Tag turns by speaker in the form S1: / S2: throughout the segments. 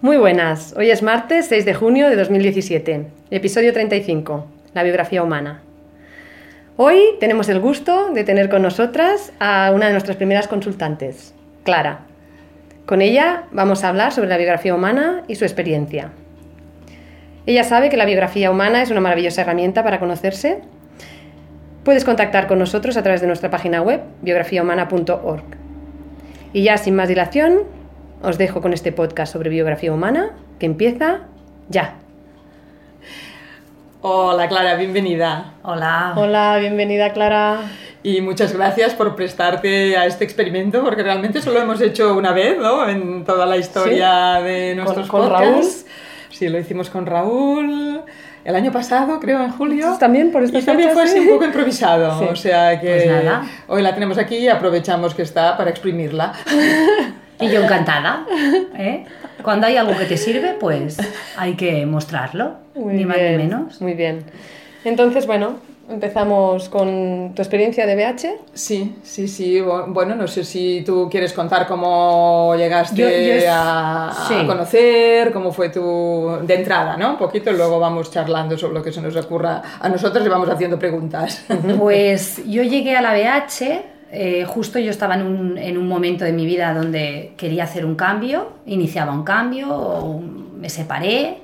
S1: Muy buenas, hoy es martes 6 de junio de 2017, episodio 35, la biografía humana. Hoy tenemos el gusto de tener con nosotras a una de nuestras primeras consultantes, Clara. Con ella vamos a hablar sobre la biografía humana y su experiencia. Ella sabe que la biografía humana es una maravillosa herramienta para conocerse. Puedes contactar con nosotros a través de nuestra página web biografiahumana.org. Y ya sin más dilación, os dejo con este podcast sobre biografía humana que empieza ya.
S2: Hola Clara, bienvenida.
S3: Hola.
S1: Hola, bienvenida Clara.
S2: Y muchas gracias por prestarte a este experimento, porque realmente solo hemos hecho una vez, ¿no? En toda la historia de nuestros
S1: con
S2: podcasts. Sí, lo hicimos con Raúl el año pasado, creo, en julio.
S1: También por estas
S2: Y también fue así
S1: sí.
S2: un poco improvisado.
S1: Sí.
S2: O sea que
S3: Pues nada.
S2: hoy la tenemos aquí y aprovechamos que está para exprimirla.
S3: Y yo encantada. ¿eh? Cuando hay algo que te sirve, pues hay que mostrarlo.
S1: Muy
S3: ni más ni menos.
S1: Muy bien. Entonces, bueno, empezamos con tu experiencia de BH.
S2: Sí, sí, sí. Bu- Bueno, no sé si tú quieres contar cómo llegaste
S3: Yo- yo-
S2: a, a
S3: sí.
S2: conocer, cómo fue tu de entrada, ¿no? Un poquito luego vamos charlando sobre lo que se nos ocurra a nosotros y vamos haciendo preguntas.
S3: Pues yo llegué a la BH, eh, justo yo estaba en un, en un momento de mi vida donde quería hacer un cambio, iniciaba un cambio, me separé.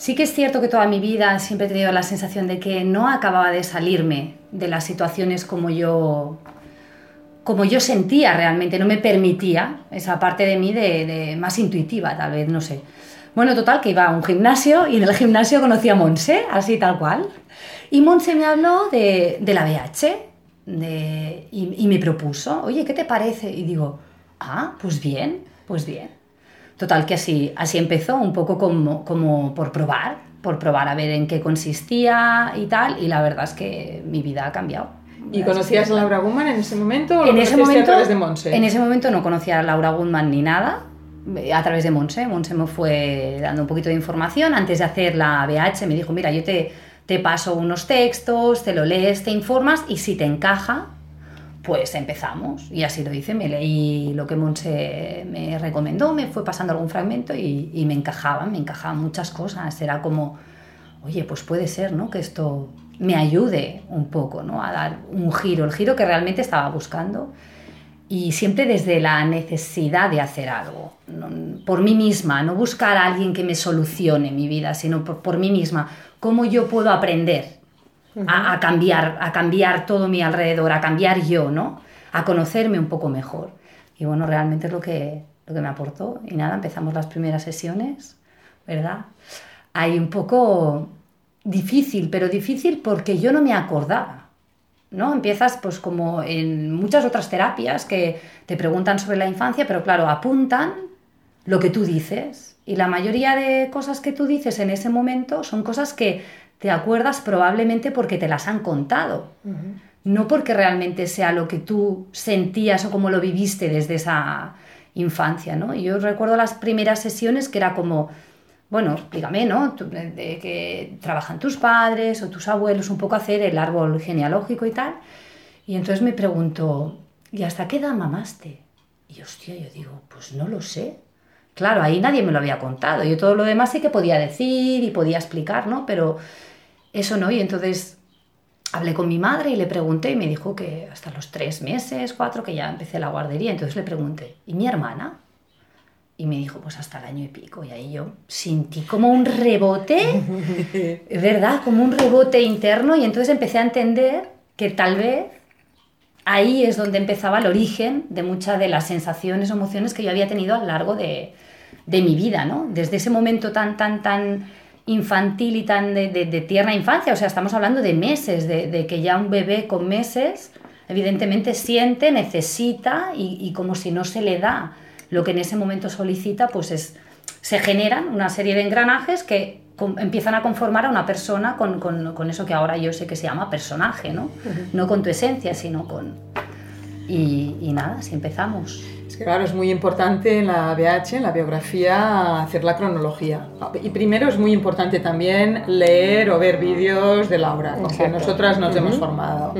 S3: Sí que es cierto que toda mi vida siempre he tenido la sensación de que no acababa de salirme de las situaciones como yo, como yo sentía realmente, no me permitía esa parte de mí de, más intuitiva, tal vez, no sé. Bueno, total, que iba a un gimnasio y en el gimnasio conocí a Monse, así tal cual. Y Monse me habló de, la BH y me propuso, oye, ¿qué te parece? Y digo, ah, pues bien, pues bien. Total, que así, así empezó, un poco como, como por probar, por probar a ver en qué consistía y tal, y la verdad es que mi vida ha cambiado.
S2: ¿Y conocías a Laura Guman en ese momento o
S3: En ese, momento,
S2: a través de Monse?
S3: en ese momento no conocía a Laura Goodman ni nada, eh, a través de Monse. Monse me fue dando un poquito de información. Antes de hacer la BH me dijo, mira, yo te, te paso unos textos, te lo lees, te informas y si te encaja, pues empezamos. Y así lo hice, me leí lo que Monse me recomendó, me fue pasando algún fragmento y, me encajaban, me encajaban muchas cosas. Era como, oye, pues puede ser, ¿no? Que esto me ayude un poco, ¿no? A dar un giro, el giro que realmente estaba buscando. Y siempre desde la necesidad de hacer algo, por mí misma, no buscar a alguien que me solucione mi vida, sino por, por mí misma. ¿Cómo yo puedo aprender a, a cambiar, a cambiar todo mi alrededor, a cambiar yo, ¿no? A conocerme un poco mejor. Y bueno, realmente es lo que, lo que me aportó. Y nada, empezamos las primeras sesiones, ¿verdad? Hay un poco difícil, pero difícil porque yo no me acordaba. ¿no? Empiezas pues como en muchas otras terapias que te preguntan sobre la infancia, pero claro, apuntan lo que tú dices. Y la mayoría de cosas que tú dices en ese momento son cosas que te acuerdas probablemente porque te las han contado. No porque realmente sea lo que tú sentías o como lo viviste desde esa infancia, ¿no? Y yo recuerdo las primeras sesiones que era como, bueno, explícame, ¿no? De que trabajan tus padres o tus abuelos, un poco hacer el árbol genealógico y tal. Y entonces me pregunto, ¿y hasta qué edad mamaste? Y hostia, yo digo, pues no lo sé. Claro, ahí nadie me lo había contado. Yo todo lo demás sí que podía decir y podía explicar, ¿no? Pero eso no. Y entonces hablé con mi madre y le pregunté y me dijo que hasta los tres meses, cuatro, que ya empecé la guardería. Entonces le pregunté, ¿y mi hermana? Y me dijo, pues hasta el año y pico. Y ahí yo sentí como un rebote, es verdad, como un rebote interno. Y entonces empecé a entender que tal vez ahí es donde empezaba el origen de muchas de las sensaciones o emociones que yo había tenido a lo largo de, de mi vida, ¿no? Desde ese momento tan, tan, tan infantil y tan de, de- de tierna infancia, o sea, estamos hablando de meses, de, de que ya un bebé con meses evidentemente siente, necesita y, y como si no se le da lo que en ese momento solicita, pues es, se generan una serie de engranajes que empiezan a conformar a una persona con, con- con eso que ahora yo sé que se llama personaje, ¿no? No con tu esencia, sino con... Y, y nada, si empezamos.
S2: Es que claro, es muy importante en la BH, en la biografía, hacer la cronología. Y primero es muy importante también leer o ver vídeos de Laura, con que nosotras nos hemos formado.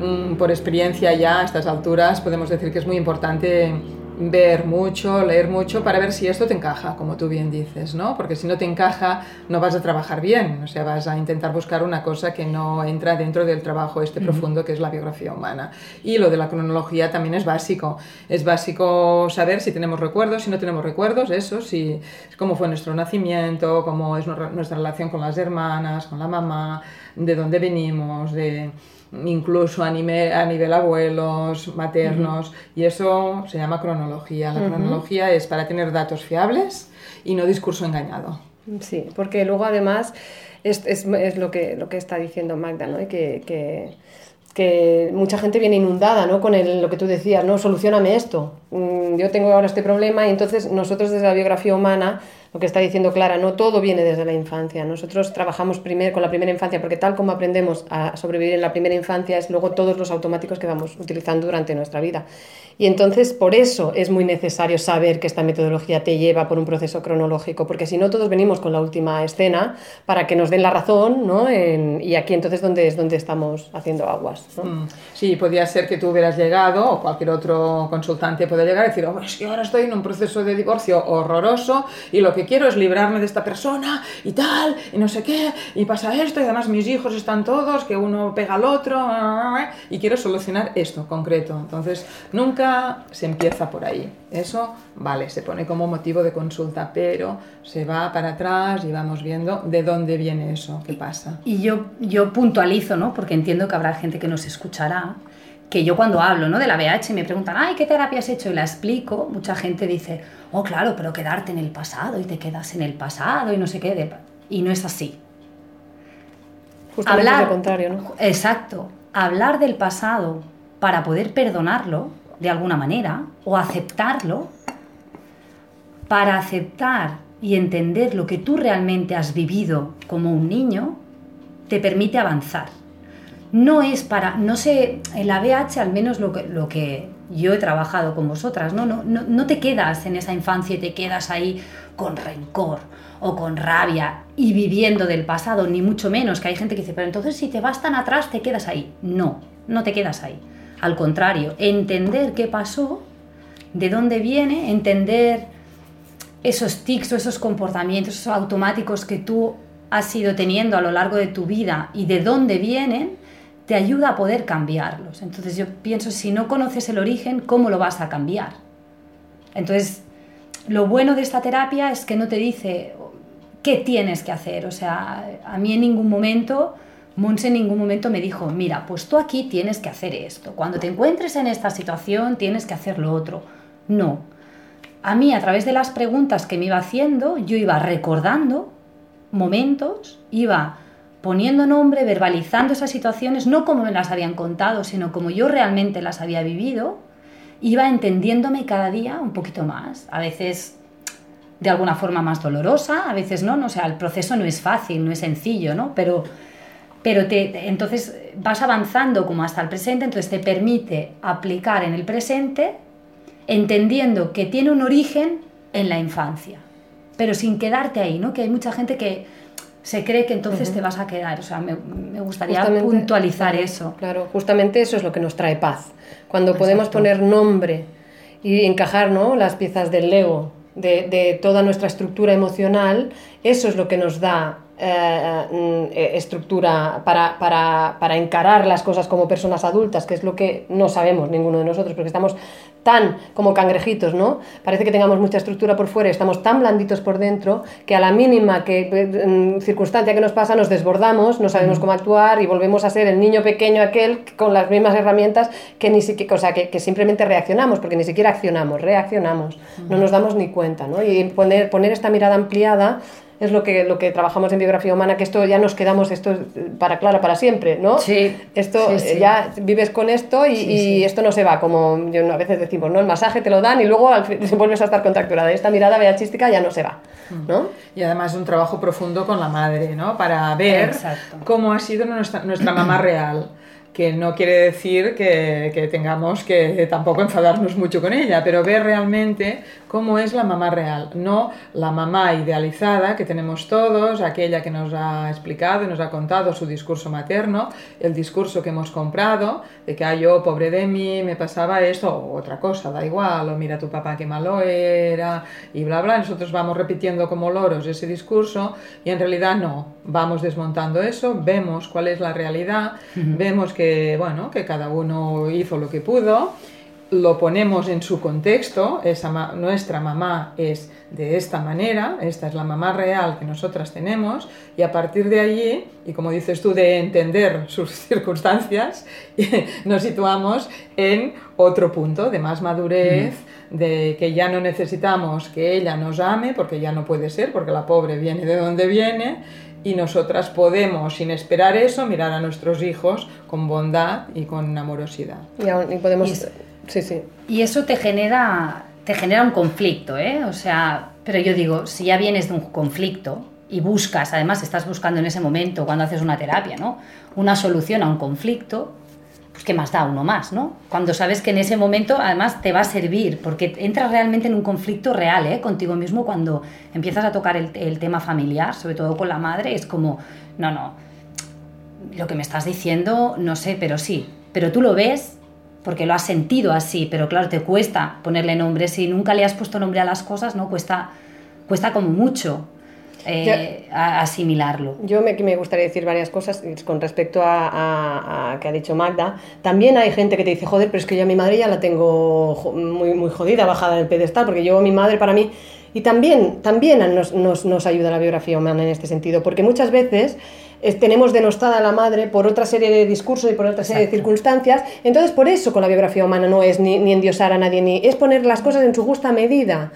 S2: Mm, Por experiencia ya a estas alturas podemos decir que es muy importante ver mucho, leer mucho para ver si esto te encaja, como tú bien dices, ¿no? Porque si no te encaja, no vas a trabajar bien, o sea, vas a intentar buscar una cosa que no entra dentro del trabajo este profundo que es la biografía humana. Y lo de la cronología también es básico. Es básico saber si tenemos recuerdos, si no tenemos recuerdos, eso, si cómo fue nuestro nacimiento, cómo es nuestra relación con las hermanas, con la mamá, de dónde venimos, de incluso a nivel, a nivel abuelos, maternos, y eso se llama cronología. La cronología es para tener datos fiables y no discurso engañado.
S1: Sí, porque luego además es, es, es lo, que, lo que está diciendo Magda, ¿no? que, que, que mucha gente viene inundada ¿no? con el, lo que tú decías, no, solucioname esto, mm, yo tengo ahora este problema y entonces nosotros desde la biografía humana lo que está diciendo Clara, no todo viene desde la infancia. Nosotros trabajamos primero con la primera infancia porque tal como aprendemos a sobrevivir en la primera infancia es luego todos los automáticos que vamos utilizando durante nuestra vida. Y entonces por eso es muy necesario saber que esta metodología te lleva por un proceso cronológico, porque si no todos venimos con la última escena para que nos den la razón, ¿no? y aquí entonces donde es donde estamos haciendo aguas. ¿no? Mm.
S2: Sí, podría ser que tú hubieras llegado o cualquier otro consultante puede llegar y decir, oh, es que ahora estoy en un proceso de divorcio horroroso y lo que quiero es librarme de esta persona y tal, y no sé qué, y pasa esto, y además mis hijos están todos, que uno pega al otro, y quiero solucionar esto concreto. Entonces, nunca se empieza por ahí. Eso, vale, se pone como motivo de consulta, pero se va para atrás y vamos viendo de dónde viene eso, qué pasa.
S3: Y yo, yo puntualizo, ¿no? Porque entiendo que habrá gente que nos escuchará que yo cuando hablo ¿no? de la BH me preguntan, ay, ¿qué terapia has hecho? Y la explico, mucha gente dice, oh, claro, pero quedarte en el pasado y te quedas en el pasado y no sé qué. Y no es así.
S1: Justamente hablar, lo contrario, ¿no?
S3: Exacto. Hablar del pasado para poder perdonarlo de alguna manera o aceptarlo, para aceptar y entender lo que tú realmente has vivido como un niño, te permite avanzar no es para, no sé, en la BH al menos lo que, lo que yo he trabajado con vosotras, ¿no? No, no, no te quedas en esa infancia y te quedas ahí con rencor o con rabia y viviendo del pasado, ni mucho menos, que hay gente que dice, pero entonces si te vas tan atrás te quedas ahí. No, no te quedas ahí. Al contrario, entender qué pasó, de dónde viene, entender esos tics o esos comportamientos automáticos que tú has ido teniendo a lo largo de tu vida y de dónde vienen, te ayuda a poder cambiarlos. Entonces yo pienso, si no conoces el origen, ¿cómo lo vas a cambiar? Entonces, lo bueno de esta terapia es que no te dice qué tienes que hacer. O sea, a mí en ningún momento, Monse en ningún momento me dijo, mira, pues tú aquí tienes que hacer esto. Cuando te encuentres en esta situación, tienes que hacer lo otro. No. A mí, a través de las preguntas que me iba haciendo, yo iba recordando momentos, iba poniendo nombre, verbalizando esas situaciones, no como me las habían contado, sino como yo realmente las había vivido, iba entendiéndome cada día un poquito más. A veces de alguna forma más dolorosa, a veces no, no o sea, el proceso no es fácil, no es sencillo, ¿no? Pero, pero te, entonces vas avanzando como hasta el presente, entonces te permite aplicar en el presente entendiendo que tiene un origen en la infancia, pero sin quedarte ahí, ¿no? Que hay mucha gente que se cree que entonces te vas a quedar. O sea, me, gustaría puntualizar eso.
S1: Claro, justamente eso es lo que nos trae paz. Cuando podemos poner nombre y encajar ¿no? las piezas del Lego de, de, toda nuestra estructura emocional, eso es lo que nos da eh, mm, eh, estructura para, para, para, encarar las cosas como personas adultas, que es lo que no sabemos ninguno de nosotros, porque estamos tan como cangrejitos, ¿no? Parece que tengamos mucha estructura por fuera, estamos tan blanditos por dentro que a la mínima que, mm, circunstancia que nos pasa nos desbordamos, no sabemos cómo actuar y volvemos a ser el niño pequeño aquel con las mismas herramientas que ni siquiera, o sea, que, que simplemente reaccionamos, porque ni siquiera accionamos, reaccionamos, no nos damos ni cuenta, ¿no? Y poner, poner esta mirada ampliada es lo que, lo que trabajamos en biografía humana, que esto ya nos quedamos, esto para Clara para siempre, ¿no?
S3: Sí.
S1: Esto eh, ya vives con esto y, esto no se va, como yo, a veces decimos, ¿no? El masaje te lo dan y luego al fin, vuelves a estar contracturada. Esta mirada beachística ya no se va, mm. ¿no?
S2: Y además un trabajo profundo con la madre, ¿no? Para ver cómo ha sido nuestra, nuestra mamá real que no quiere decir que, que, tengamos que tampoco enfadarnos mucho con ella, pero ver realmente cómo es la mamá real, no la mamá idealizada que tenemos todos, aquella que nos ha explicado y nos ha contado su discurso materno, el discurso que hemos comprado, de que, ay, yo, pobre de mí, me pasaba esto, o otra cosa, da igual, o mira tu papá qué malo era, y bla, bla. Nosotros vamos repitiendo como loros ese discurso y en realidad no, vamos desmontando eso, vemos cuál es la realidad, vemos que, bueno, que cada uno hizo lo que pudo lo ponemos en su contexto, esa nuestra mamá es de esta manera, esta es la mamá real que nosotras tenemos, y a partir de allí, y como dices tú, de entender sus circunstancias, nos situamos en otro punto de más madurez, de que ya no necesitamos que ella nos ame, porque ya no puede ser, porque la pobre viene de donde viene, y nosotras podemos, sin esperar eso, mirar a nuestros hijos con bondad y con amorosidad.
S1: Y, podemos... Sí, sí.
S3: Y eso te genera, te genera un conflicto, ¿eh? O sea, pero yo digo, si ya vienes de un conflicto y buscas, además estás buscando en ese momento, cuando haces una terapia, ¿no? Una solución a un conflicto, pues qué más da uno más, ¿no? Cuando sabes que en ese momento además te va a servir, porque entras realmente en un conflicto real, ¿eh? Contigo mismo cuando empiezas a tocar el, el tema familiar, sobre todo con la madre, es como, no, no, lo que me estás diciendo, no sé, pero sí, pero tú lo ves porque lo has sentido así, pero claro, te cuesta ponerle nombre. Si nunca le has puesto nombre a las cosas, ¿no? Cuesta, cuesta como mucho eh, asimilarlo.
S1: Yo me, me, gustaría decir varias cosas con respecto a, a, que ha dicho Magda. También hay gente que te dice, joder, pero es que yo a mi madre ya la tengo muy, muy jodida, bajada del pedestal, porque yo, mi madre para mí... Y también, también nos, nos, nos ayuda la biografía humana en este sentido, porque muchas veces tenemos denostada a la madre por otra serie de discursos y por otra serie de circunstancias. Entonces, por eso con la biografía humana no es ni, ni endiosar a nadie, ni es poner las cosas en su justa medida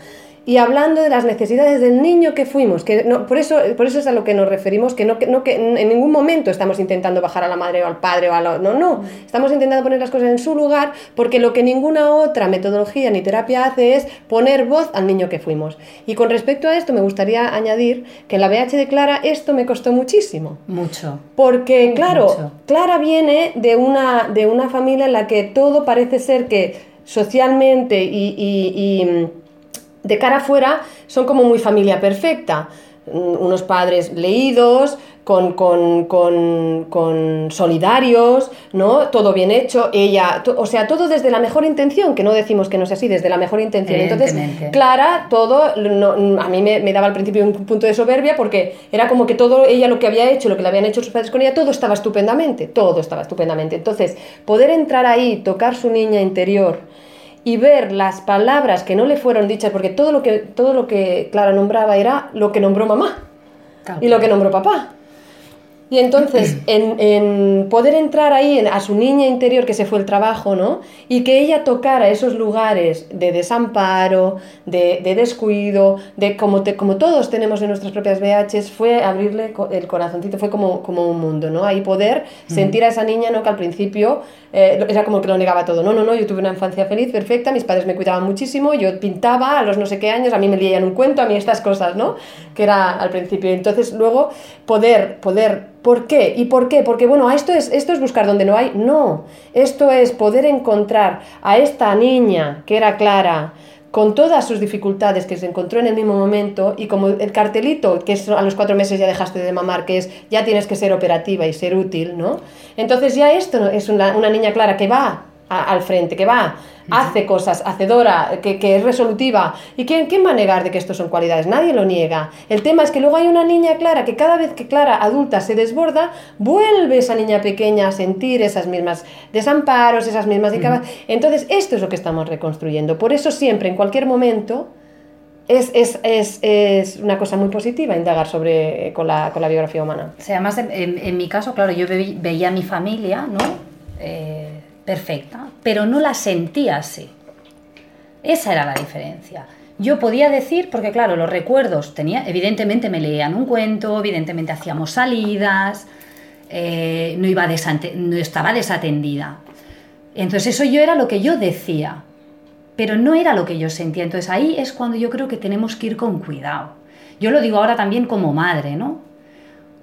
S1: y hablando de las necesidades del niño que fuimos, que no, por, eso, por eso es a lo que nos referimos, que, no, que, no, que en ningún momento estamos intentando bajar a la madre o al padre o a lo, no, no, estamos intentando poner las cosas en su lugar porque lo que ninguna otra metodología ni terapia hace es poner voz al niño que fuimos. Y con respecto a esto me gustaría añadir que en la BH de Clara esto me costó muchísimo.
S3: Mucho.
S1: Porque, claro, Clara viene de una, de una familia en la que todo parece ser que socialmente y de cara afuera son como muy familia perfecta. Mm, unos padres leídos, con, con, solidarios, ¿no? Todo bien hecho, ella, o sea, todo desde la mejor intención, que no decimos que no sea así, desde la mejor intención. Entonces, Clara, todo, a mí me, me, daba al principio un punto de soberbia porque era como que todo ella lo que había hecho, lo que le habían hecho sus padres con ella, todo estaba estupendamente, todo estaba estupendamente. Entonces, poder entrar ahí, tocar su niña interior, y ver las palabras que no le fueron dichas, porque todo lo que, todo lo que Clara nombraba era lo que nombró mamá y lo que nombró papá. Y entonces, en, poder entrar ahí a su niña interior, que se fue el trabajo, ¿no? Y que ella tocara esos lugares de desamparo, de, descuido, de como, como todos tenemos en nuestras propias VHs, fue abrirle el corazoncito, fue como, como un mundo, ¿no? Ahí poder sentir a esa niña, ¿no? Que al principio eh, era como que lo negaba todo. No, no, no, yo tuve una infancia feliz, perfecta, mis padres me cuidaban muchísimo, yo pintaba a los no sé qué años, a mí me leían un cuento, a mí estas cosas, ¿no? Que era al principio. Entonces, luego, poder, poder ¿Por qué? ¿Y por qué? Porque bueno, esto es, esto es buscar donde no hay. No, esto es poder encontrar a esta niña que era Clara, con todas sus dificultades que se encontró en el mismo momento y como el cartelito que a los cuatro meses ya dejaste de mamar, que es ya tienes que ser operativa y ser útil, ¿no? Entonces ya esto es una, una niña clara que va al frente, que va, hace cosas, hacedora, que, que es resolutiva. ¿Y quién, quién va a negar de que esto son cualidades? Nadie lo niega. El tema es que luego hay una niña clara que cada vez que Clara adulta se desborda, vuelve esa niña pequeña a sentir esas mismas desamparos, esas mismas... Entonces, esto es lo que estamos reconstruyendo. Por eso siempre, en cualquier momento, es, es, es, es, una cosa muy positiva indagar sobre, con, la, con la biografía humana.
S3: O sea, además, en, en, mi caso, claro, yo veía a mi familia, ¿no? Eh, perfecta, pero no la sentía así. Esa era la diferencia. Yo podía decir, porque claro, los recuerdos tenía, evidentemente me leían un cuento, evidentemente hacíamos salidas, eh, no, iba no estaba desatendida. Entonces eso yo era lo que yo decía, pero no era lo que yo sentía. Entonces ahí es cuando yo creo que tenemos que ir con cuidado. Yo lo digo ahora también como madre, ¿no?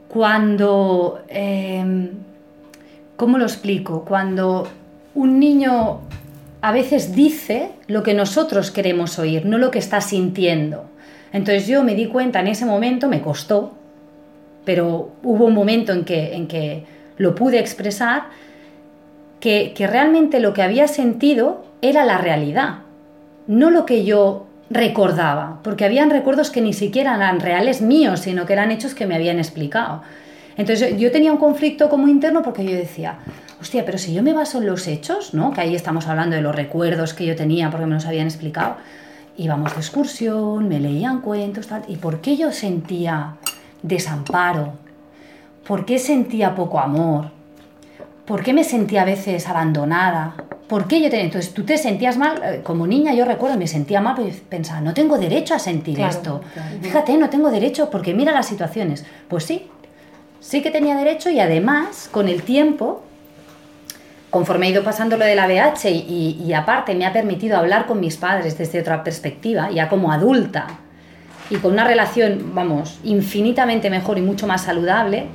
S3: Cuando... Eh, ¿cómo lo explico? Cuando un niño a veces dice lo que nosotros queremos oír, no lo que está sintiendo. Entonces yo me di cuenta en ese momento, me costó, pero hubo un momento en que, en que lo pude expresar, que, que realmente lo que había sentido era la realidad, no lo que yo recordaba, porque habían recuerdos que ni siquiera eran reales míos, sino que eran hechos que me habían explicado. Entonces yo tenía un conflicto como interno porque yo decía, hostia, pero si yo me baso en los hechos, ¿no? Que ahí estamos hablando de los recuerdos que yo tenía porque me los habían explicado, íbamos de excursión, me leían cuentos, tal, ¿y por qué yo sentía desamparo? ¿Por qué sentía poco amor? ¿Por qué me sentía a veces abandonada? ¿Por qué yo tenía? Entonces tú te sentías mal, eh, como niña yo recuerdo, me sentía mal porque pensaba, no tengo derecho a sentir esto. Fíjate, no tengo derecho porque mira las situaciones. Pues sí, sí que tenía derecho y además, con el tiempo, conforme he ido pasando lo de la BH y, y, aparte me ha permitido hablar con mis padres desde otra perspectiva, ya como adulta, y con una relación, vamos, infinitamente mejor y mucho más saludable,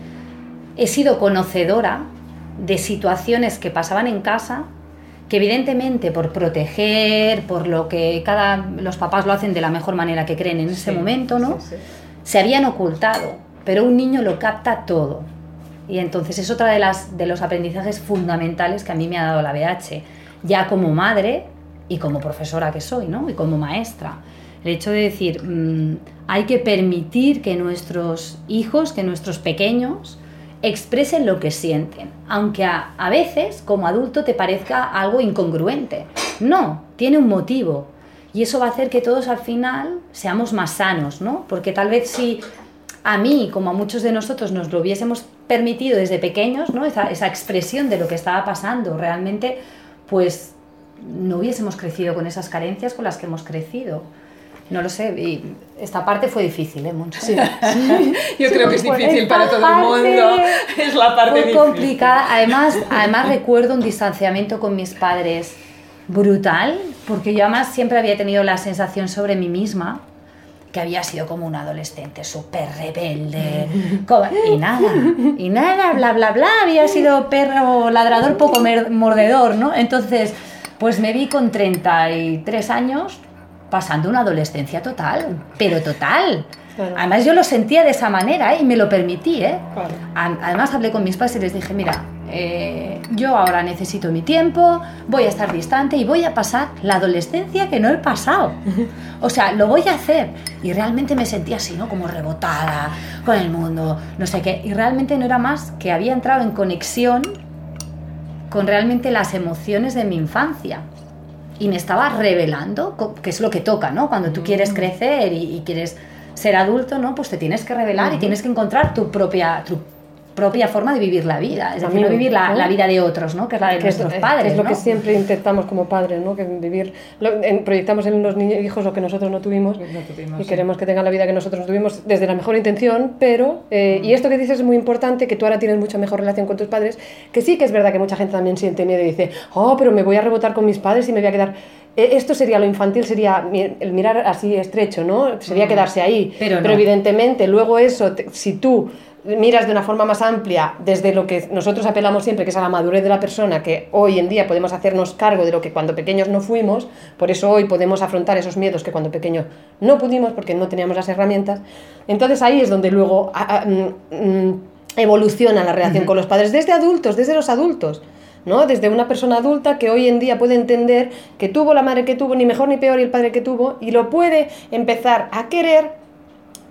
S3: he sido conocedora de situaciones que pasaban en casa que evidentemente por proteger, por lo que cada los papás lo hacen de la mejor manera que creen en ese momento, ¿no? Se habían ocultado, pero un niño lo capta todo. Y entonces es otra de las de los aprendizajes fundamentales que a mí me ha dado la BH, ya como madre y como profesora que soy, ¿no? Y como maestra. El hecho de decir, mmm, hay que permitir que nuestros hijos, que nuestros pequeños, expresen lo que sienten, aunque a, a, veces como adulto te parezca algo incongruente. No, tiene un motivo y eso va a hacer que todos al final seamos más sanos, ¿no? Porque tal vez si a mí, como a muchos de nosotros, nos lo hubiésemos permitido desde pequeños, ¿no? Esa, esa expresión de lo que estaba pasando, realmente, pues no hubiésemos crecido con esas carencias con las que hemos crecido. No lo sé, y esta parte fue difícil, ¿eh, Monse?
S2: Sí. Yo sí, creo que es difícil para todo el mundo. Es la parte difícil.
S3: complicada. Además, además recuerdo un distanciamiento con mis padres brutal, porque yo además siempre había tenido la sensación sobre mí misma que había sido como un adolescente súper rebelde, y nada, y nada, bla, bla, bla, había sido perro ladrador poco mordedor, ¿no? Entonces, pues me vi con 33 años pasando una adolescencia total, pero total. Claro. Además yo lo sentía de esa manera ¿eh? y me lo permití. ¿eh? Claro. Además hablé con mis padres y les dije, mira, eh, yo ahora necesito mi tiempo, voy a estar distante y voy a pasar la adolescencia que no he pasado. O sea, lo voy a hacer. Y realmente me sentía así, ¿no? Como rebotada con el mundo, no sé qué. Y realmente no era más que había entrado en conexión con realmente las emociones de mi infancia y me estaba revelando, que es lo que toca, ¿no? Cuando tú quieres crecer y, y quieres ser adulto, ¿no? Pues te tienes que revelar uh -huh. y tienes que encontrar tu propia, tu propia forma de vivir la vida, es decir, no vivir la, ¿no? la, vida de otros, ¿no? Que es la de que nuestros
S1: es,
S3: padres.
S1: Es lo
S3: ¿no?
S1: que siempre intentamos como padres, ¿no? Que vivir, lo, en, proyectamos en los niños, hijos lo que nosotros no tuvimos,
S2: no tuvimos
S1: y
S2: sí.
S1: queremos que tengan la vida que nosotros no tuvimos desde la mejor intención, pero, eh, mm. y esto que dices es muy importante, que tú ahora tienes mucha mejor relación con tus padres, que sí que es verdad que mucha gente también siente miedo y dice, oh, pero me voy a rebotar con mis padres y me voy a quedar eh, esto sería lo infantil, sería el mirar así estrecho, ¿no? Sería quedarse ahí.
S3: Pero, no.
S1: Pero evidentemente, luego eso, te, si tú miras de una forma más amplia desde lo que nosotros apelamos siempre, que es a la madurez de la persona, que hoy en día podemos hacernos cargo de lo que cuando pequeños no fuimos, por eso hoy podemos afrontar esos miedos que cuando pequeños no pudimos porque no teníamos las herramientas. Entonces ahí es donde luego a, a, mm, evoluciona la relación uh -huh. con los padres, desde adultos, desde los adultos. ¿no? Desde una persona adulta que hoy en día puede entender que tuvo la madre que tuvo, ni mejor ni peor, y el padre que tuvo, y lo puede empezar a querer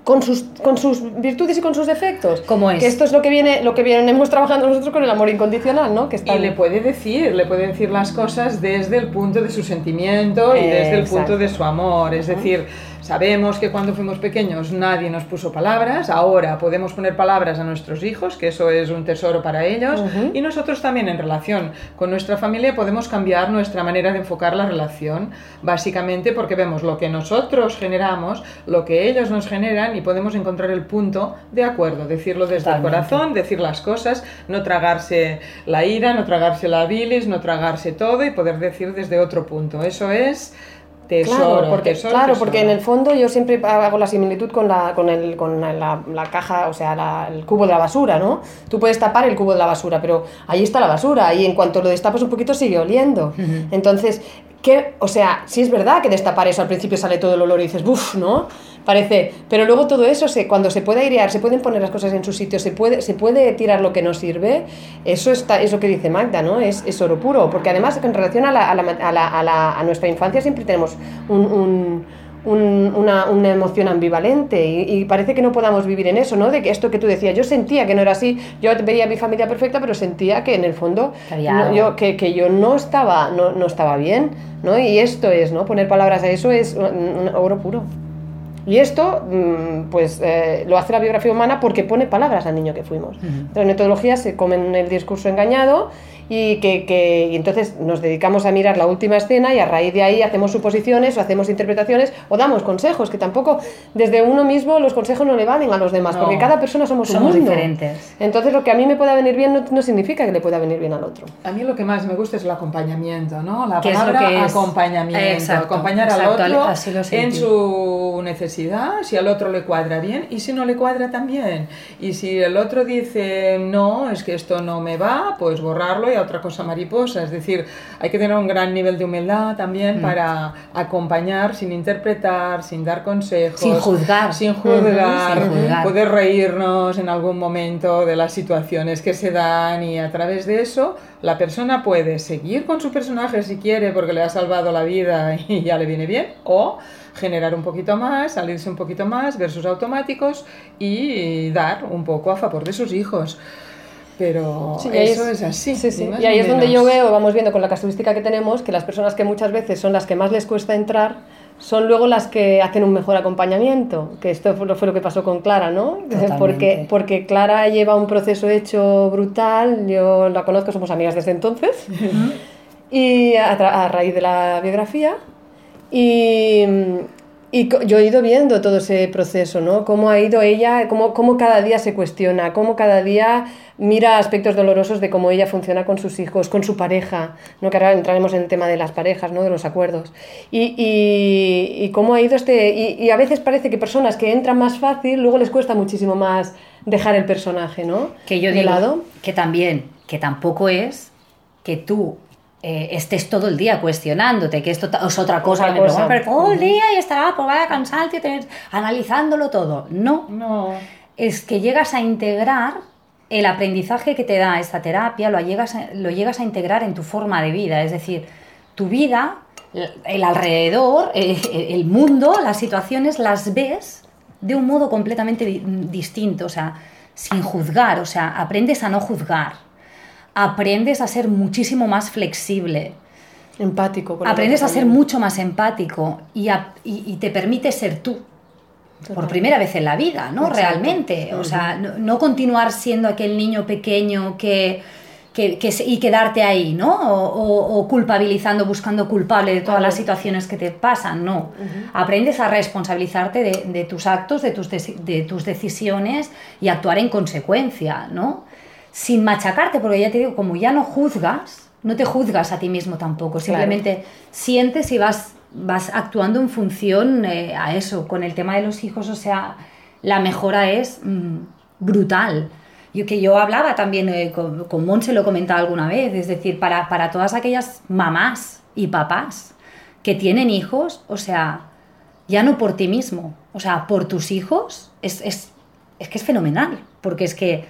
S1: con sus, con sus virtudes y con sus defectos.
S3: ¿Cómo es?
S1: Que esto es lo que viene, lo que venimos trabajando nosotros con el amor incondicional, ¿no? Que está
S2: y le puede decir, le puede decir las cosas desde el punto de su sentimiento y desde el punto de su amor. Es decir, Sabemos que cuando fuimos pequeños nadie nos puso palabras, ahora podemos poner palabras a nuestros hijos, que eso es un tesoro para ellos, uh -huh. y nosotros también en relación con nuestra familia podemos cambiar nuestra manera de enfocar la relación, básicamente porque vemos lo que nosotros generamos, lo que ellos nos generan y podemos encontrar el punto de acuerdo, decirlo desde Totalmente. el corazón, decir las cosas, no tragarse la ira, no tragarse la bilis, no tragarse todo y poder decir desde otro punto. Eso es Tesoro,
S1: claro, porque,
S2: tesoro,
S1: claro,
S2: tesoro.
S1: porque en el fondo yo siempre hago la similitud con la, con el, con la, la caja, o sea, la- el cubo de la basura, ¿no? Tú puedes tapar el cubo de la basura, pero ahí está la basura y en cuanto lo destapas un poquito sigue oliendo. Entonces, ¿qué? O sea, sí es verdad que destapar eso al principio sale todo el olor y dices, ¡buf! ¿no? Parece, pero luego todo eso, se, cuando se puede airear, se pueden poner las cosas en su sitio, se puede, se puede tirar lo que no sirve, eso está, es lo que dice Magda, ¿no? Es, es oro puro, porque además en relación a, la- a, la- a la- a la- a nuestra infancia siempre tenemos un, un- un- una, una emoción ambivalente y, y parece que no podamos vivir en eso, ¿no? De que esto que tú decías, yo sentía que no era así, yo veía a mi familia perfecta, pero sentía que en el fondo no- yo, que, que yo no estaba, no, no estaba bien, ¿no? Y esto es, ¿no? Poner palabras a eso es un- un oro puro. Y esto, mm, pues, eh, lo hace la biografía humana porque pone palabras al niño que fuimos. Las metodologías se comen el discurso engañado y que, que- y entonces nos dedicamos a mirar la última escena y a raíz de ahí hacemos suposiciones o hacemos interpretaciones o damos consejos, que tampoco desde uno mismo los consejos no le valen a los demás,
S2: No.
S1: porque cada persona somos,
S3: Somos
S1: un mundo.
S3: diferentes.
S1: Entonces lo que a mí me pueda venir bien no, no significa que le pueda venir bien al otro.
S2: A mí lo que más me gusta es el acompañamiento, ¿no? La
S3: ¿Qué es lo
S2: palabra
S3: que es?
S2: acompañamiento.
S3: Exacto,
S2: acompañar
S3: exacto,
S2: al otro
S3: así lo
S2: en su necesidad, si al otro le cuadra bien y si no le cuadra también. Y si el otro dice, no, es que esto no me va, pues borrarlo y a otra cosa mariposa. Es decir, hay que tener un gran nivel de humildad también
S3: Mm.
S2: para acompañar sin interpretar, sin dar consejos.
S3: Sin juzgar.
S2: Sin juzgar.
S3: Sin juzgar.
S2: Poder reírnos en algún momento de las situaciones que se dan y a través de eso la persona puede seguir con su personaje si quiere porque le ha salvado la vida y ya le viene bien o generar un poquito más, salirse un poquito más, ver sus automáticos y dar un poco a favor de sus hijos. Pero
S1: Sí,
S2: eso es, así.
S1: sí, sí. Y ahí es donde yo veo, vamos viendo con la casuística que tenemos, que las personas que muchas veces son las que más les cuesta entrar, son luego las que hacen un mejor acompañamiento. Que esto fue lo, fue lo que pasó con Clara, ¿no?
S3: Totalmente.
S1: Porque, porque Clara lleva un proceso hecho brutal, yo la conozco, somos amigas desde entonces, y a, a raíz de la biografía. Y, y yo he ido viendo todo ese proceso, ¿no? Cómo ha ido ella, cómo, cómo cada día se cuestiona, cómo cada día mira aspectos dolorosos de cómo ella funciona con sus hijos, con su pareja, ¿no? Que ahora entraremos en el tema de las parejas, ¿no? De los acuerdos. Y, y, y cómo ha ido este... Y, y a veces parece que personas que entran más fácil, luego les cuesta muchísimo más dejar el personaje, ¿no?
S3: Que yo
S1: de
S3: digo
S1: lado.
S3: que también, que tampoco es que tú eh, estés todo el día cuestionándote, que esto es otra cosa,
S1: Otra
S3: que me
S1: cosa.
S3: preguntan, pero todo el día y estará, pues vaya cansado, tío, tener- analizándolo todo. No,
S2: No.
S3: es que llegas a integrar el aprendizaje que te da esta terapia, lo llegas a, lo llegas a integrar en tu forma de vida, es decir, tu vida, el alrededor, eh, el mundo, las situaciones las ves de un modo completamente di- distinto, o sea, sin juzgar, o sea, aprendes a no juzgar, aprendes a ser muchísimo más flexible,
S1: Empático.
S3: aprendes a ser mucho más empático y, a- y- y te permite ser tú. Por primera vez en la vida, ¿no?
S1: Exacto.
S3: Realmente. O sea, no, no continuar siendo aquel niño pequeño que, que- que se- y quedarte ahí, ¿no? O, o- o culpabilizando, buscando culpable de todas las situaciones que te pasan, no. Aprendes a responsabilizarte de, de tus actos, de tus, deci- de tus decisiones y actuar en consecuencia, ¿no? Sin machacarte, porque ya te digo, como ya no juzgas, no te juzgas a ti mismo tampoco, simplemente sientes y vas, vas actuando en función eh, a eso. Con el tema de los hijos, o sea, la mejora es mm, brutal. Yo que yo hablaba también eh, con, con Monse, lo comentaba alguna vez, es decir, para, para todas aquellas mamás y papás que tienen hijos, o sea, ya no por ti mismo, o sea, por tus hijos, es, es, es que es fenomenal, porque es que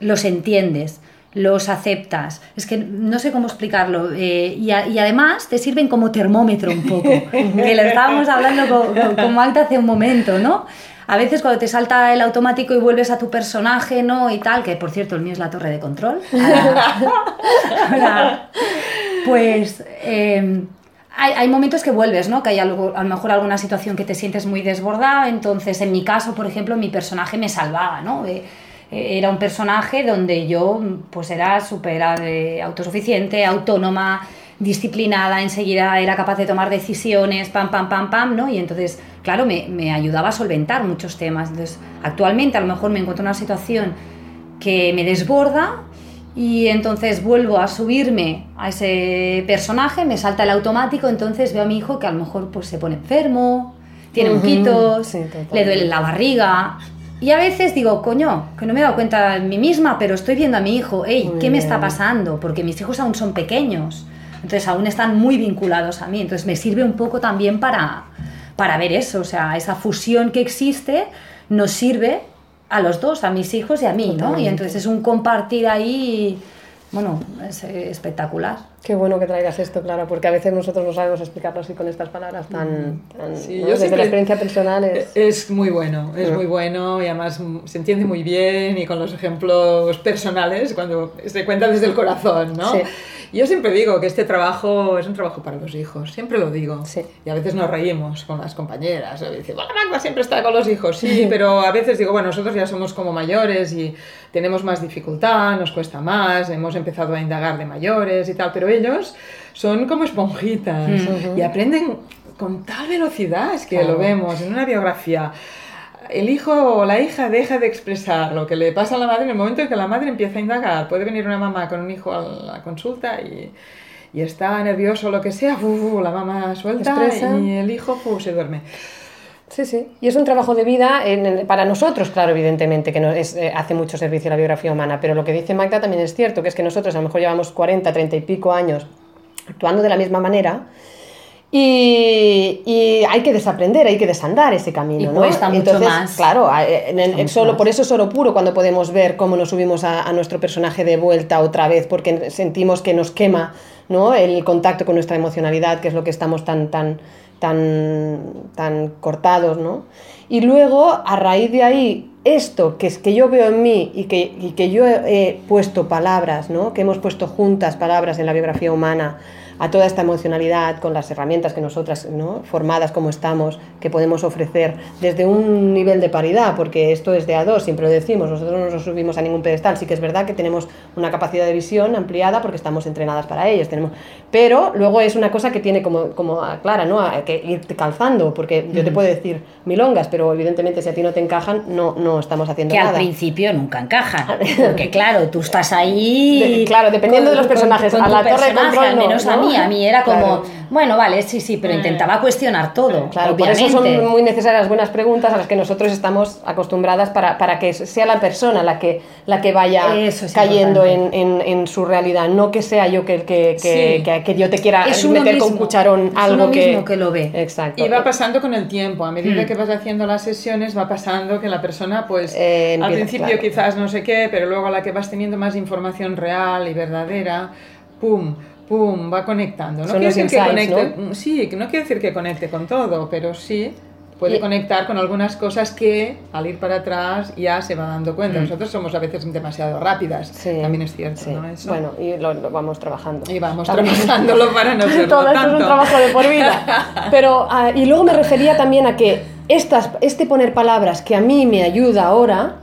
S3: los entiendes, los aceptas, es que no sé cómo explicarlo, eh, y, a- y además te sirven como termómetro un poco, que lo estábamos hablando con, con, con Magda hace un momento, ¿no? A veces cuando te salta el automático y vuelves a tu personaje, ¿no? Y tal, que por cierto el mío es la torre de control. Ahora, pues eh, hay, hay momentos que vuelves, ¿no? Que hay algo, a lo mejor alguna situación que te sientes muy desbordada. Entonces, en mi caso, por ejemplo, mi personaje me salvaba, ¿no? Eh, era un personaje donde yo pues era súper eh, autosuficiente, autónoma, disciplinada, enseguida era capaz de tomar decisiones, pam, pam, pam, pam, ¿no? Y entonces, claro, me, me ayudaba a solventar muchos temas. Entonces, actualmente a lo mejor me encuentro en una situación que me desborda y entonces vuelvo a subirme a ese personaje, me salta el automático, entonces veo a mi hijo que a lo mejor pues se pone enfermo, tiene moquitos,
S1: sí, totalmente.
S3: le duele la barriga. Y a veces digo, coño, que no me he dado cuenta en mí misma, pero estoy viendo a mi hijo, hey, ¿qué me está pasando? Porque mis hijos aún son pequeños, entonces aún están muy vinculados a mí, entonces me sirve un poco también para, para ver eso, o sea, esa fusión que existe nos sirve a los dos, a mis hijos y a mí, ¿no? Y entonces es un compartir ahí, bueno, es eh, espectacular.
S1: Qué bueno que traigas esto, Clara, porque a veces nosotros no sabemos explicarlo así con estas palabras tan... tan
S2: Sí,
S1: ¿no?
S2: yo
S1: Desde
S2: siempre-
S1: la experiencia personal es...
S2: Es muy bueno, es
S1: Mm.
S2: muy bueno y además mm, se entiende muy bien y con los ejemplos personales cuando se cuenta desde el corazón, ¿no?
S1: Sí.
S2: Yo siempre digo que este trabajo es un trabajo para los hijos, siempre lo digo.
S1: Sí.
S2: Y a veces nos reímos con las compañeras, o dicen, bueno, Magda siempre está con los hijos, sí, pero a veces digo, bueno, nosotros ya somos como mayores y tenemos más dificultad, nos cuesta más, hemos empezado a indagar de mayores y tal, pero ellos son como esponjitas y aprenden con tal velocidad, es que
S1: Claro.
S2: lo vemos en una biografía. El hijo o la hija deja de expresar lo que le pasa a la madre en el momento en que la madre empieza a indagar. Puede venir una mamá con un hijo a la consulta y, y está nervioso o lo que sea, la mamá suelta
S1: Expresa.
S2: y el hijo se duerme.
S1: Sí, sí. Y es un trabajo de vida en el- para nosotros, claro, evidentemente, que no es, eh, hace mucho servicio a la biografía humana, pero lo que dice Magda también es cierto, que es que nosotros a lo mejor llevamos 40, 30 y pico años actuando de la misma manera y, y hay que desaprender, hay que desandar ese camino.
S3: Y
S1: ¿no?
S3: cuesta mucho
S1: Entonces,
S3: más.
S1: Claro, a- en el-
S3: mucho
S1: solo,
S3: más.
S1: por eso es oro puro cuando podemos ver cómo nos subimos a, a nuestro personaje de vuelta otra vez, porque sentimos que nos quema ¿no? el contacto con nuestra emocionalidad, que es lo que estamos tan, tan, tan, tan cortados, ¿no? Y luego, a raíz de ahí, esto que es que yo veo en mí y que, y que yo he, he puesto palabras, ¿no? Que hemos puesto juntas palabras en la biografía humana a toda esta emocionalidad con las herramientas que nosotras, ¿no? formadas como estamos, que podemos ofrecer desde un nivel de paridad, porque esto es de a dos, siempre lo decimos, nosotros no nos subimos a ningún pedestal, sí que es verdad que tenemos una capacidad de visión ampliada porque estamos entrenadas para ellos, tenemos, pero luego es una cosa que tiene como, como a Clara, ¿no? A que ir calzando, porque yo te puedo decir milongas, pero evidentemente si a ti no te encajan, no, no estamos haciendo
S3: Que al
S1: nada.
S3: principio nunca encajan. Porque claro, tú estás ahí.
S1: De- claro, dependiendo de los personajes. A la torre de
S3: al
S1: no,
S3: menos
S1: ¿no?
S3: a mí. A mí era como,
S1: Claro.
S3: bueno, vale, sí, sí, pero intentaba cuestionar todo.
S1: Claro, por
S3: obviamente.
S1: eso son muy necesarias las buenas preguntas a las que nosotros estamos acostumbradas para, para que sea la persona la que, la que vaya
S3: Eso es
S1: cayendo en, en- en su realidad, no que sea yo que, que, que,
S2: Sí.
S1: que- que yo te quiera
S3: Es uno
S1: meter con
S3: mismo.
S1: cucharón
S3: Es
S1: algo
S3: uno
S1: que...
S3: mismo que lo ve.
S1: Exacto.
S2: Y va pasando con el tiempo, a medida
S3: Mm.
S2: que vas haciendo las sesiones va pasando que la persona pues
S1: Eh,
S2: al
S1: empieza,
S2: principio
S1: claro.
S2: quizás no sé qué, pero luego a la que vas teniendo más información real y verdadera, pum, pum, va conectando. No
S1: Son
S2: quiere decir que conecte, mm, sí, no quiere decir que conecte con todo, pero sí puede
S1: Y-
S2: conectar con algunas cosas que al ir para atrás ya se va dando cuenta. Nosotros somos a veces demasiado rápidas,
S1: Mm. Sí,
S2: también es cierto,
S1: sí.
S2: ¿no? Eso.
S1: Bueno, y lo, lo vamos trabajando.
S2: y vamos
S1: También.
S2: trabajándolo para no serlo
S1: Todo esto es un trabajo de por vida. Pero, ah, y luego me refería también a que estas, este poner palabras que a mí me ayuda ahora,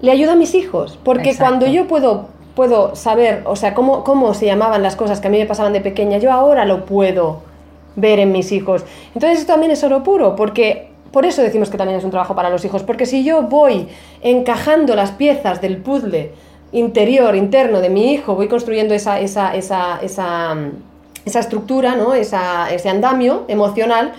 S1: le ayuda a mis hijos. Porque
S3: Exacto.
S1: cuando yo puedo, puedo saber, o sea, cómo, cómo se llamaban las cosas que a mí me pasaban de pequeña, yo ahora lo puedo ver en mis hijos. Entonces esto también es oro puro, porque por eso decimos que también es un trabajo para los hijos, porque si yo voy encajando las piezas del puzzle interior, interno de mi hijo, voy construyendo esa, esa, esa, esa, mm, esa estructura, ¿no? ese andamio emocional,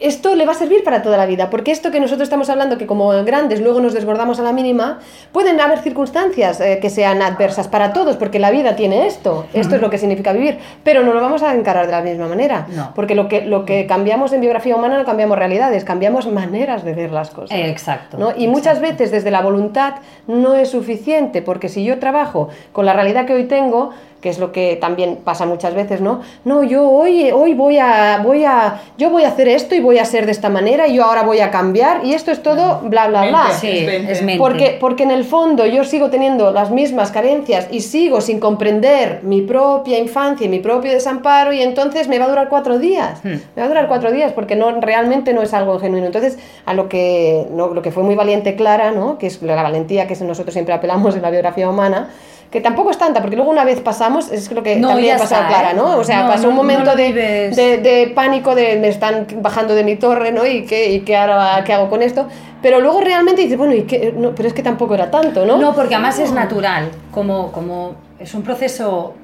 S1: esto le va a servir para toda la vida, porque esto que nosotros estamos hablando, que como grandes luego nos desbordamos a la mínima, pueden haber circunstancias eh, que sean adversas para todos, porque la vida tiene esto, esto es lo que significa vivir, pero no lo vamos a encarar de la misma manera,
S3: No.
S1: porque lo que, lo que cambiamos en biografía humana no cambiamos realidades, cambiamos maneras de ver las cosas.
S3: Eh, Exacto.
S1: ¿no? Y muchas veces desde la voluntad no es suficiente, porque si yo trabajo con la realidad que hoy tengo, que es lo que también pasa muchas veces, ¿no? No, yo hoy, hoy voy a, voy a, yo voy a hacer esto y voy a ser de esta manera y yo ahora voy a cambiar y esto es todo bla bla bla.
S2: Mente.
S3: Sí,
S2: Es mente.
S3: es mente.
S1: Porque, porque en el fondo yo sigo teniendo las mismas carencias y sigo sin comprender mi propia infancia y mi propio desamparo y entonces me va a durar cuatro días.
S3: Hmm.
S1: Me va a durar cuatro días porque no, realmente no es algo genuino. Entonces, a lo que, no, lo que fue muy valiente Clara, ¿no? que es la valentía que nosotros siempre apelamos en la biografía humana, que tampoco es tanta, porque luego una vez pasamos, es lo que
S3: No,
S1: también ha pasado a
S3: está,
S1: Clara,
S3: ¿eh?
S1: ¿no? O sea,
S3: No,
S1: pasó
S3: no,
S1: un
S3: no
S1: momento
S3: lo
S1: de, de, de pánico, de me están bajando de mi torre, ¿no? Y qué, y qué ahora qué hago con esto. Pero luego realmente dices, bueno, ¿y qué? No, pero es que tampoco era tanto, ¿no?
S3: No, porque además es natural, como, como es un proceso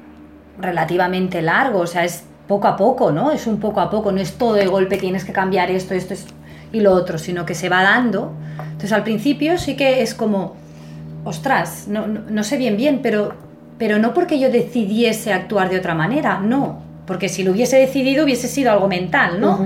S3: relativamente largo, o sea, es poco a poco, ¿no? Es un poco a poco, no es todo de golpe, tienes que cambiar esto, esto es- y lo otro, sino que se va dando. Entonces al principio sí que es como, ostras, no, no, no sé bien bien, pero, pero no porque yo decidiese actuar de otra manera, no, porque si lo hubiese decidido hubiese sido algo mental, ¿no?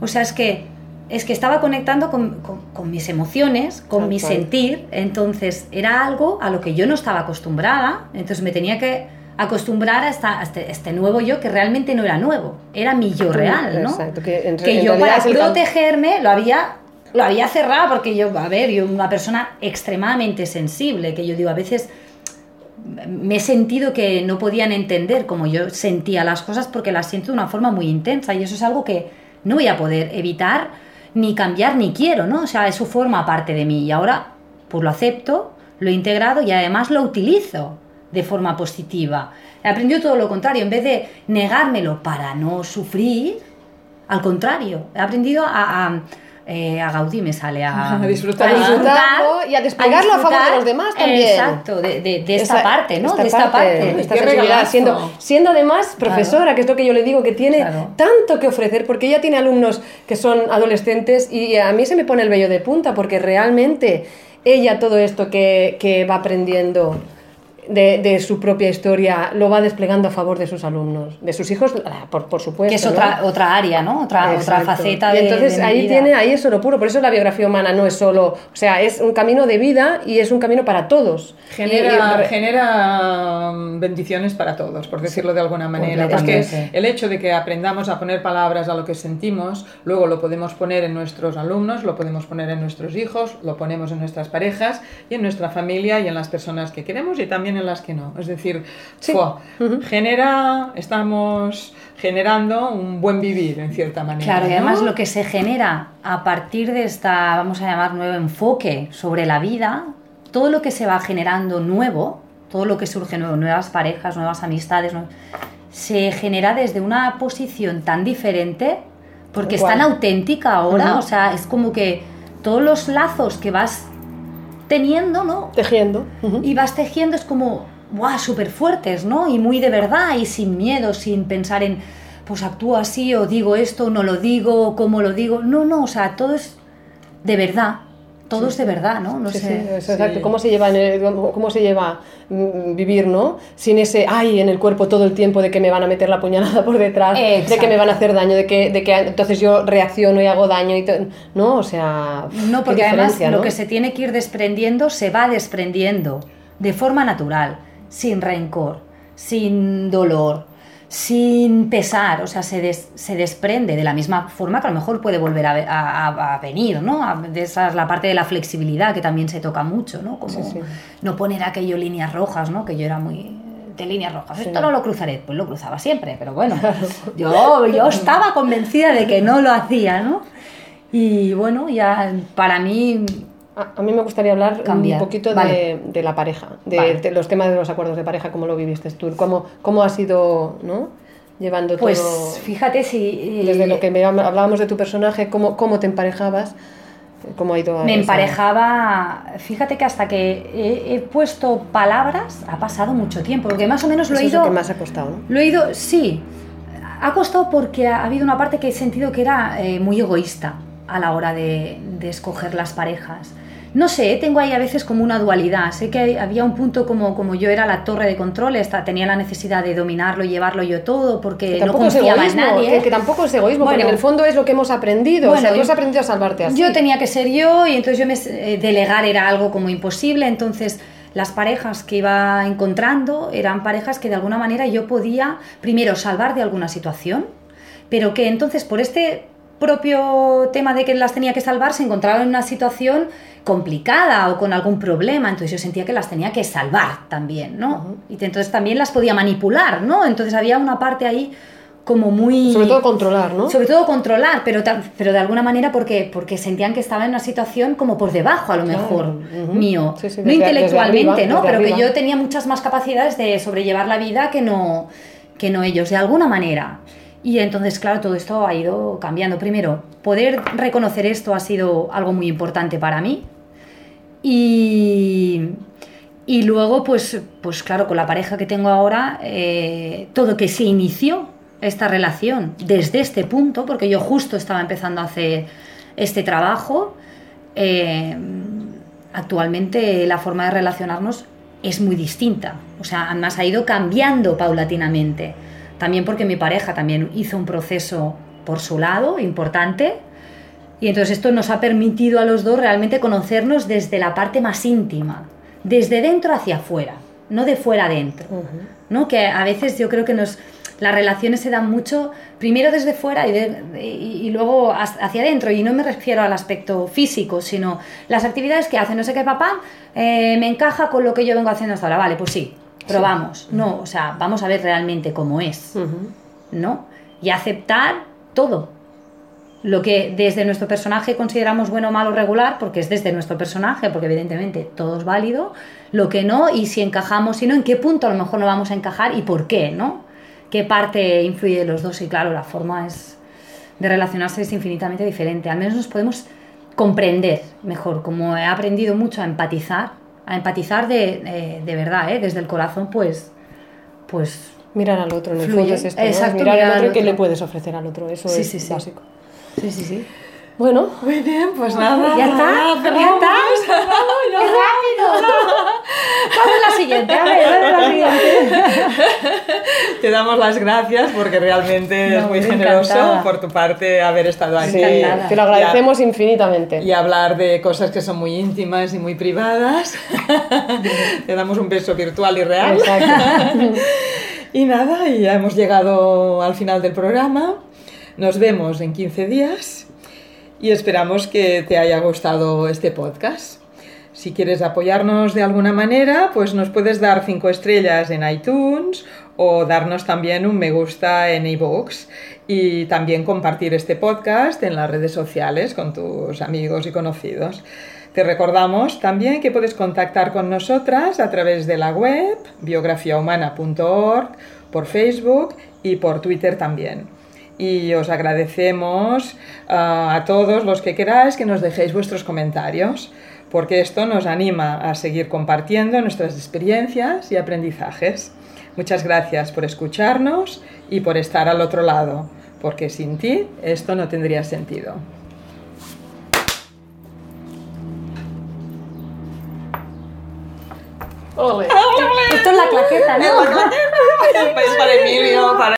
S3: O sea, es que, es que estaba conectando con, con- con mis emociones, con mi sentir, entonces era algo a lo que yo no estaba acostumbrada, entonces me tenía que acostumbrar a, esta- a este, este nuevo yo que realmente no era nuevo, era mi yo real, ¿no?
S1: Exacto, que en,
S3: que
S1: en
S3: yo para protegerme lo había lo había cerrado porque yo a ver yo una persona extremadamente sensible que yo digo a veces me he sentido que no podían entender como yo sentía las cosas porque las siento de una forma muy intensa y eso es algo que no voy a poder evitar ni cambiar ni quiero, ¿no? O sea, eso forma parte de mí y ahora pues lo acepto, lo he integrado y además lo utilizo de forma positiva. He aprendido todo lo contrario, en vez de negármelo para no sufrir, al contrario, he aprendido a, a, eh, a Gaudí me sale a,
S2: A disfrutar.
S1: A disfrutarlo y a desplegarlo a favor de los demás también.
S3: Exacto, de, de- de esta,
S1: Esa-
S3: parte, ¿no?
S1: esta
S3: de esta parte.
S1: esta
S2: Qué
S1: sensibilidad,
S2: regalazo.
S1: siendo, siendo además profesora, que es lo que yo le digo, que tiene
S3: Claro.
S1: tanto que ofrecer, porque ella tiene alumnos que son adolescentes y a mí se me pone el vello de punta, porque realmente ella todo esto que, que va aprendiendo de, de su propia historia lo va desplegando a favor de sus alumnos, de sus hijos, por, por supuesto.
S3: que es
S1: ¿no?
S3: otra, otra área, ¿no? Otra, otra faceta
S1: Y
S3: de
S1: entonces
S3: de mi
S1: ahí
S3: vida.
S1: tiene ahí es oro puro por eso la biografía humana no es solo o sea es un camino de vida y es un camino para todos
S2: Genera,
S1: Y- y re-
S2: genera mm, bendiciones para todos, por decirlo de alguna manera. Es que
S3: completamente.
S2: el hecho de que aprendamos a poner palabras a lo que sentimos, luego lo podemos poner en nuestros alumnos, lo podemos poner en nuestros hijos, lo ponemos en nuestras parejas y en nuestra familia y en las personas que queremos y también en las que no. Es decir,
S1: Sí.
S2: ¡fua! genera, estamos generando un buen vivir en cierta manera.
S3: Claro, y
S2: ¿no?
S3: además lo que se genera a partir de esta, vamos a llamar, nuevo enfoque sobre la vida, todo lo que se va generando nuevo, todo lo que surge nuevo, nuevas parejas, nuevas amistades, se genera desde una posición tan diferente, porque es tan auténtica ahora,
S1: Ujú.
S3: o sea, es como que todos los lazos que vas teniendo, ¿no?
S1: tejiendo
S3: y vas tejiendo es como, ¡guau! súper fuertes, ¿no? Y muy de verdad y sin miedo, sin pensar en, pues actúo así o digo esto o no lo digo o cómo lo digo. No, no, o sea, todo es de verdad. Todo es de verdad, ¿no? No
S1: Sí, sí,
S3: sé.
S1: eso, exacto.
S2: Sí.
S1: ¿Cómo se lleva, en el- cómo se lleva mm, vivir, ¿no? Sin ese ay en el cuerpo todo el tiempo de que me van a meter la puñalada por detrás, de que me van a hacer daño, de que, de que entonces yo reacciono y hago daño y no, o sea,
S3: No, porque además lo que se tiene que ir desprendiendo se va desprendiendo de forma natural, sin rencor, sin dolor, sin pesar, o sea, se, des- se desprende de la misma forma que a lo mejor puede volver a, ve- a- a- a venir, ¿no? A- esa es la parte de la flexibilidad que también se toca mucho, ¿no? Como
S1: Sí, sí.
S3: no poner aquello líneas rojas, ¿no? Que yo era muy de líneas rojas.
S1: Sí.
S3: Esto no lo cruzaré, pues lo cruzaba siempre, pero bueno, yo, yo estaba convencida de que no lo hacía, ¿no? Y bueno, ya para mí
S1: A, a mí me gustaría hablar
S3: Cambiar.
S1: un poquito de,
S3: Vale.
S1: de la pareja, de,
S3: Vale.
S1: de los temas de los acuerdos de pareja, cómo lo viviste tú, cómo, cómo has ido ¿no? llevando
S3: Pues
S1: todo.
S3: fíjate si...
S1: Desde lo que me- hablábamos de tu personaje, cómo, cómo te emparejabas, cómo ha ido a
S3: Me
S1: esa-
S3: emparejaba, fíjate que hasta que he, he puesto palabras ha pasado mucho tiempo, porque más o menos lo
S1: Eso
S3: he
S1: es lo
S3: ido...
S1: que más ha costado, ¿no?
S3: Lo he ido, sí. Ha costado porque ha habido una parte que he sentido que era eh, muy egoísta a la hora de, de escoger las parejas. No sé, tengo ahí a veces como una dualidad. Sé que había un punto como, como yo era la torre de control, esta, tenía la necesidad de dominarlo y llevarlo yo todo porque
S1: Que
S3: no confiaba en
S1: egoísmo,
S3: nadie.
S1: que, que tampoco es egoísmo, porque
S3: Bueno.
S1: en el fondo es lo que hemos aprendido. o sea,
S3: Bueno,
S1: tú has aprendido a salvarte así.
S3: Yo tenía que ser yo y entonces yo me eh, delegar era algo como imposible, entonces las parejas que iba encontrando eran parejas que de alguna manera yo podía primero salvar de alguna situación, pero que entonces por este propio tema de que las tenía que salvar se encontraban en una situación complicada o con algún problema, entonces yo sentía que las tenía que salvar también, ¿no? Y entonces también las podía manipular, ¿no? Entonces había una parte ahí como muy...
S1: Sobre todo controlar, ¿no?
S3: Sobre todo controlar, pero, pero de alguna manera porque, porque sentían que estaba en una situación como por debajo, a lo
S1: Claro,
S3: mejor,
S1: ujú.
S3: mío.
S1: Sí, sí,
S3: no intelectualmente,
S1: arriba,
S3: ¿no? Pero que yo tenía muchas más capacidades de sobrellevar la vida que no, que no ellos, de alguna manera. Y entonces, claro, todo esto ha ido cambiando. Primero, poder reconocer esto ha sido algo muy importante para mí. Y, y luego, pues, pues claro, con la pareja que tengo ahora, eh, todo que se inició esta relación desde este punto, porque yo justo estaba empezando a hacer este trabajo, eh, actualmente la forma de relacionarnos es muy distinta. O sea, además ha ido cambiando paulatinamente. También porque mi pareja también hizo un proceso por su lado importante. Y entonces esto nos ha permitido a los dos realmente conocernos desde la parte más íntima, desde dentro hacia afuera, no de fuera adentro.
S1: Ujú.
S3: ¿no? Que a veces yo creo que nos, las relaciones se dan mucho primero desde fuera y, de- y- y luego hacia adentro. Y no me refiero al aspecto físico, sino las actividades que hace no sé qué papá eh, me encaja con lo que yo vengo haciendo hasta ahora. Vale, pues sí, probamos. No, o sea, vamos a ver realmente cómo es. ¿no? Y aceptar todo. Lo que desde nuestro personaje consideramos bueno, malo, regular, porque es desde nuestro personaje, porque evidentemente todo es válido, lo que no, y si encajamos, si no, en qué punto a lo mejor no vamos a encajar y por qué, ¿no? ¿Qué parte influye de los dos? Y claro, la forma es de relacionarse es infinitamente diferente. Al menos nos podemos comprender mejor, como he aprendido mucho a empatizar, a empatizar de, eh, de verdad, ¿eh? desde el corazón, pues, pues
S1: Mirar al otro, en el fondo es esto, ¿no?
S3: Exacto,
S1: mirar,
S3: mirar
S1: al otro qué le puedes ofrecer al otro, eso
S3: Sí,
S1: es
S3: sí, sí.
S1: básico.
S3: sí, sí, sí.
S1: Bueno,
S2: Muy bien, pues nada.
S3: ¿Ya está?
S2: nada,
S3: ¿Ya está? ¡Qué rápido! Vamos a la siguiente, a ver, vamos a la siguiente.
S2: Te damos las gracias porque realmente es
S3: No,
S2: muy
S3: me
S2: generoso
S3: encantada.
S2: por tu parte haber estado aquí.
S1: sí, te lo agradecemos infinitamente.
S2: y hablar de cosas que son muy íntimas y muy privadas. Te damos un beso virtual y real.
S1: Exacto.
S2: Y nada, y ya hemos llegado al final del programa. Nos vemos en 15 días y esperamos que te haya gustado este podcast. Si quieres apoyarnos de alguna manera, pues nos puedes dar 5 estrellas en iTunes o darnos también un me gusta en iVoox y también compartir este podcast en las redes sociales con tus amigos y conocidos. Te recordamos también que puedes contactar con nosotras a través de la web biografiahumana.org, por Facebook y por Twitter también. Y os agradecemos ah, a todos los que queráis que nos dejéis vuestros comentarios, porque esto nos anima a seguir compartiendo nuestras experiencias y aprendizajes. Muchas gracias por escucharnos y por estar al otro lado, porque sin ti esto no tendría sentido.
S1: Ole.
S3: Esto es la claqueta, ¿no?
S2: Es para Emilio, para